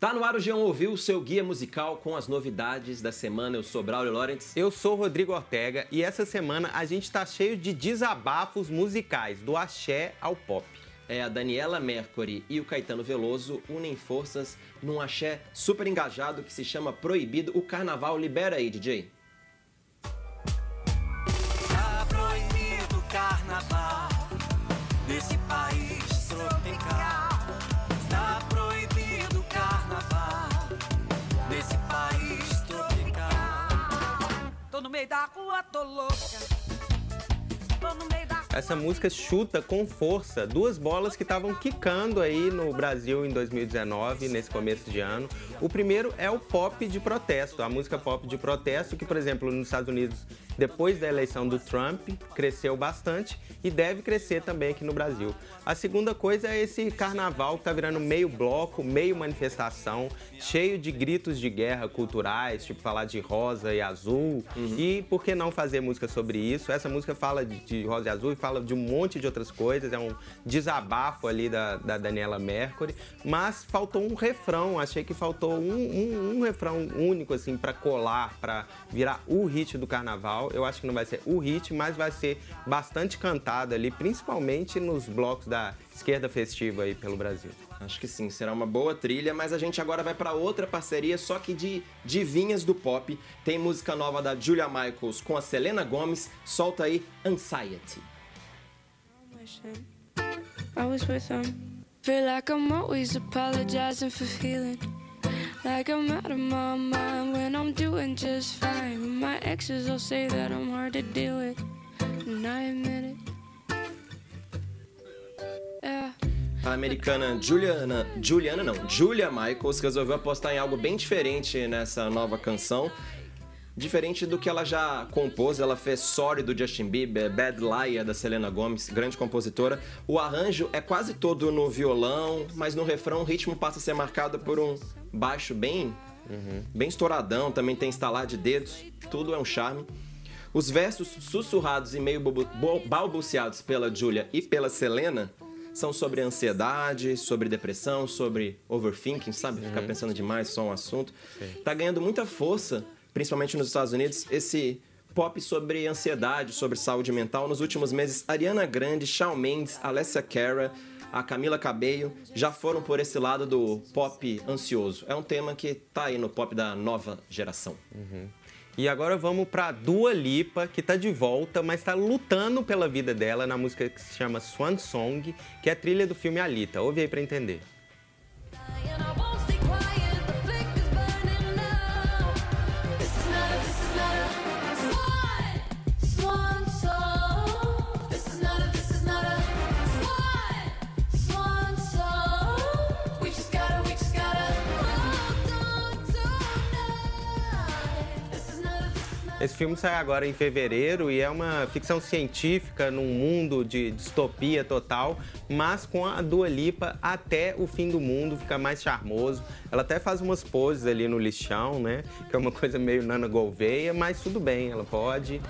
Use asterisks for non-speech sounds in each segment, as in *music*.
Tá no ar o G1 Ouviu, seu guia musical com as novidades da semana. Eu sou Braulio Lawrence. Eu sou Rodrigo Ortega e essa semana a gente tá cheio de desabafos musicais, do axé ao pop. É, a Daniela Mercury e o Caetano Veloso unem forças num axé super engajado que se chama Proibido. O carnaval libera aí, DJ. No meio da rua, tô louca. Tô no meio da Essa música chuta com força duas bolas que estavam quicando aí no Brasil em 2019, nesse começo de ano. O primeiro é o pop de protesto, a música pop de protesto, que, por exemplo, nos Estados Unidos, depois da eleição do Trump, cresceu bastante e deve crescer também aqui no Brasil. A segunda coisa é esse carnaval que tá virando meio bloco, meio manifestação, cheio de gritos de guerra culturais, tipo falar de rosa e azul. E por que não fazer música sobre isso? Essa música fala de, rosa e azul e fala de um monte de outras coisas, é um desabafo ali da, da Daniela Mercury, mas faltou um refrão, achei que faltou um, um- um refrão único, assim, pra colar, pra virar o hit do carnaval. Eu acho que não vai ser o hit, mas vai ser bastante cantado ali, principalmente nos blocos da esquerda festiva aí pelo Brasil. Acho que sim, será uma boa trilha, mas a gente agora vai para outra parceria, só que de divinhas do pop. Tem música nova da Julia Michaels com a Selena Gomez. Solta aí Anxiety. I was with them. Feel like I'm always apologizing for feeling like I'm out of my mind when I'm doing just fine. My exes will say that I'm hard to deal with, and I admit it. A americana Juliana, Juliana não, Julia Michaels resolveu apostar em algo bem diferente nessa nova canção. Diferente do que ela já compôs, ela fez Sorry do Justin Bieber, Bad Liar da Selena Gomez, grande compositora. O arranjo é quase todo no violão, mas no refrão o ritmo passa a ser marcado por um baixo bem, bem estouradão, também tem estalar de dedos, tudo é um charme. Os versos sussurrados e meio balbuciados pela Julia e pela Selena são sobre ansiedade, sobre depressão, sobre overthinking, sabe? Ficar pensando demais só um assunto. Tá ganhando muita força, principalmente nos Estados Unidos, esse pop sobre ansiedade, sobre saúde mental. Nos últimos meses, Ariana Grande, Shawn Mendes, Alessia Cara, a Camila Cabello já foram por esse lado do pop ansioso. É um tema que tá aí no pop da nova geração. E agora vamos pra Dua Lipa, que tá de volta, mas tá lutando pela vida dela na música que se chama Swan Song, que é a trilha do filme Alita. Ouve aí pra entender. Esse filme sai agora em fevereiro e é uma ficção científica num mundo de distopia total, mas com a Dua Lipa até o fim do mundo fica mais charmoso. Ela até faz umas poses ali no lixão, né? Que é uma coisa meio Nana Gouveia, mas tudo bem, ela pode.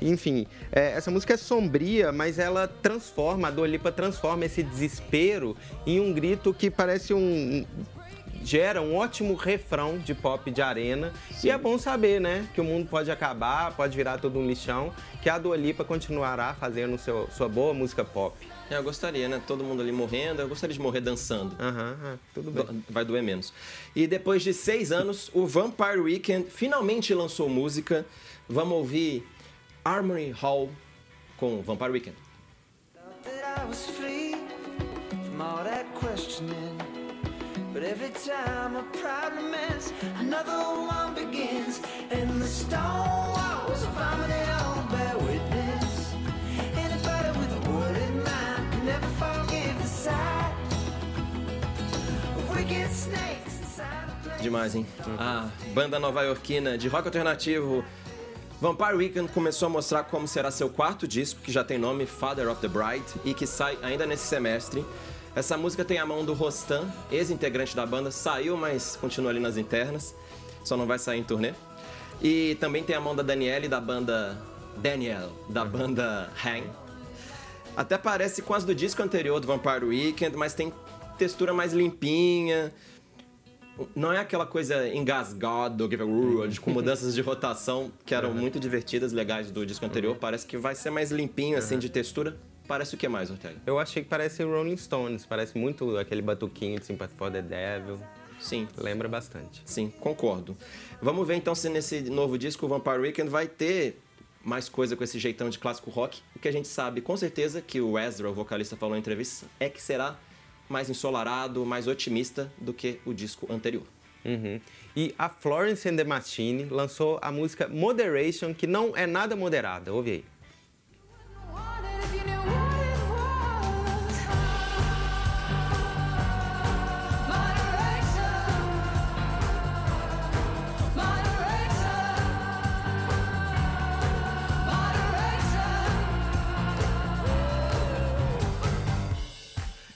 Enfim, é, essa música é sombria, mas ela transforma, a Dua Lipa transforma esse desespero em um grito que parece um, gera um ótimo refrão de pop de arena. E é bom saber, né? Que o mundo pode acabar, pode virar todo um lixão, que a Dua Lipa continuará fazendo seu, sua boa música pop. É, eu gostaria, né? Todo mundo ali morrendo, eu gostaria de morrer dançando. Aham, ah, tudo bem. Do- Vai doer menos. E depois de seis anos, o Vampire Weekend finalmente lançou música. Vamos ouvir Armory Hall com Vampire Weekend. that I was free from all that questioning. But every time a problem another one begins. And the stone walls all bear witness. Anybody with a mind can never forgive the sight of wicked snakes inside a place. Demais, hein? A banda nova-iorquina de rock alternativo Vampire Weekend começou a mostrar como será seu quarto disco, que já tem nome Father of the Bride, e que sai ainda nesse semestre. Essa música tem a mão do Rostan, ex-integrante da banda, saiu, mas continua ali nas internas, só não vai sair em turnê. E também tem a mão da Danielle, da banda Daniel, da banda Hang. Até parece com as do disco anterior do Vampire Weekend, mas tem textura mais limpinha. Não é aquela coisa engasgada, com mudanças de rotação que eram muito divertidas, legais do disco anterior. Parece que vai ser mais limpinho, assim, de textura. Parece o que mais, Ortega? Eu achei que parece Rolling Stones, parece muito aquele batuquinho de Sympathy for the Devil. Sim, Lembra bastante. sim, concordo. Vamos ver então se nesse novo disco, o Vampire Weekend, vai ter mais coisa com esse jeitão de clássico rock. O que a gente sabe com certeza, que o Ezra, o vocalista, falou em entrevista, é que será mais ensolarado, mais otimista do que o disco anterior. Uhum. E a Florence and the Machine lançou a música Moderation, que não é nada moderada. Ouve aí.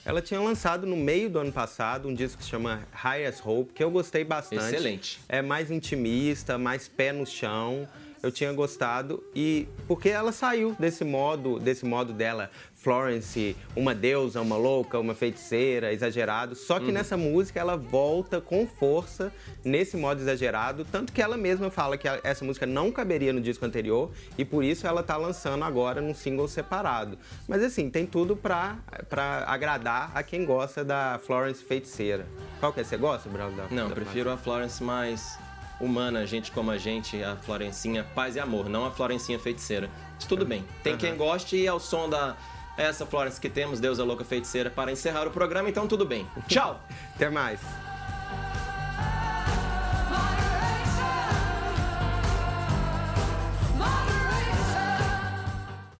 Ela tinha lançado no meio do ano passado um disco que se chama Highest Hope, que eu gostei bastante. Excelente. É mais intimista, mais pé no chão. Eu tinha gostado e porque ela saiu desse modo, desse modo dela, Florence, uma deusa, uma louca, uma feiticeira, exagerado. Só que nessa música ela volta com força nesse modo exagerado, tanto que ela mesma fala que essa música não caberia no disco anterior e por isso ela tá lançando agora num single separado. Mas assim, tem tudo pra, pra agradar a quem gosta da Florence feiticeira. Qual que é? Você gosta, Brau? da- Não, da prefiro a Florence mais humana, gente como a gente, a Florencinha paz e amor, não a Florencinha feiticeira. Mas tudo bem. Tem quem goste e é o som da essa Florence que temos, Deusa Louca Feiticeira, para encerrar o programa, então tudo bem. *laughs* Tchau! Até mais.